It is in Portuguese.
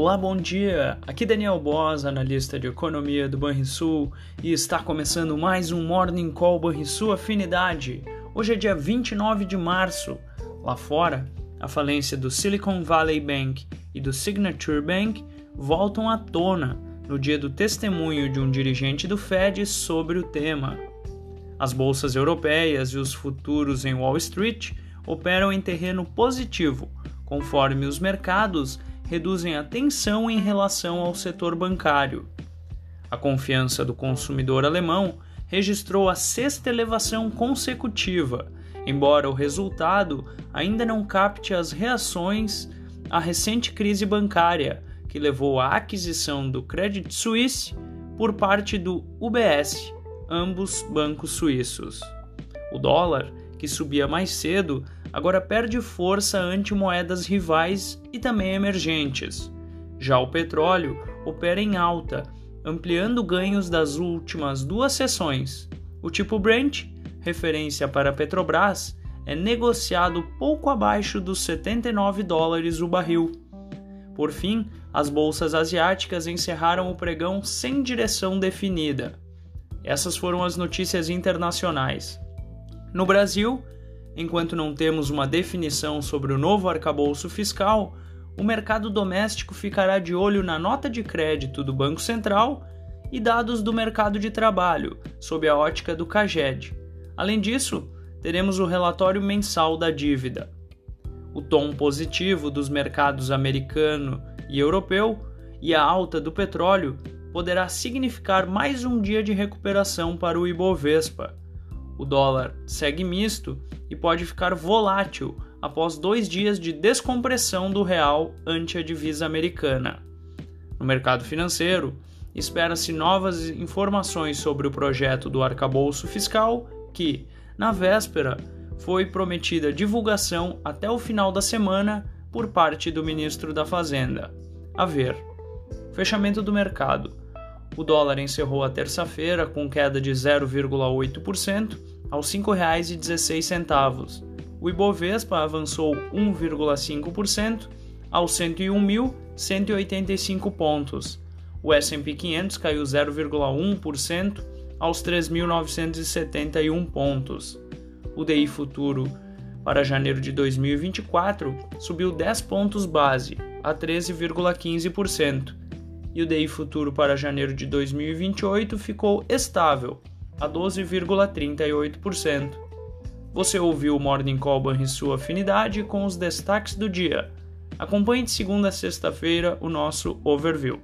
Olá, bom dia! Aqui Daniel Boss, analista de economia do Banrisul, e está começando mais um Morning Call Banrisul Afinidade. Hoje é dia 29 de março. Lá fora, a falência do Silicon Valley Bank e do Signature Bank voltam à tona no dia do testemunho de um dirigente do Fed sobre o tema. As bolsas europeias e os futuros em Wall Street operam em terreno positivo, conforme os mercados reduzem a tensão em relação ao setor bancário. A confiança do consumidor alemão registrou a sexta elevação consecutiva, embora o resultado ainda não capte as reações à recente crise bancária, que levou à aquisição do Credit Suisse por parte do UBS, ambos bancos suíços. O dólar, que subia mais cedo, agora perde força ante moedas rivais e também emergentes. Já o petróleo opera em alta, ampliando ganhos das últimas duas sessões. O tipo Brent, referência para Petrobras, é negociado pouco abaixo dos 79 dólares o barril. Por fim, as bolsas asiáticas encerraram o pregão sem direção definida. Essas foram as notícias internacionais. No Brasil, enquanto não temos uma definição sobre o novo arcabouço fiscal, o mercado doméstico ficará de olho na nota de crédito do Banco Central e dados do mercado de trabalho, sob a ótica do CAGED. Além disso, teremos o relatório mensal da dívida. O tom positivo dos mercados americano e europeu e a alta do petróleo poderá significar mais um dia de recuperação para o Ibovespa o dólar segue misto e pode ficar volátil após dois dias de descompressão do real ante a divisa americana. No mercado financeiro, espera-se novas informações sobre o projeto do arcabouço fiscal, que, na véspera, foi prometida divulgação até o final da semana por parte do ministro da Fazenda. A ver. Fechamento do mercado. O dólar encerrou a terça-feira com queda de 0,8% aos R$ 5,16. O Ibovespa avançou 1,5% aos 101.185 pontos. O S&P 500 caiu 0,1% aos 3.971 pontos. O DI futuro para janeiro de 2024 subiu 10 pontos base a 13,15% e o DI futuro para janeiro de 2028 ficou estável a 12,38%. Você ouviu o Morning Call sua afinidade com os destaques do dia. Acompanhe de segunda a sexta-feira o nosso overview.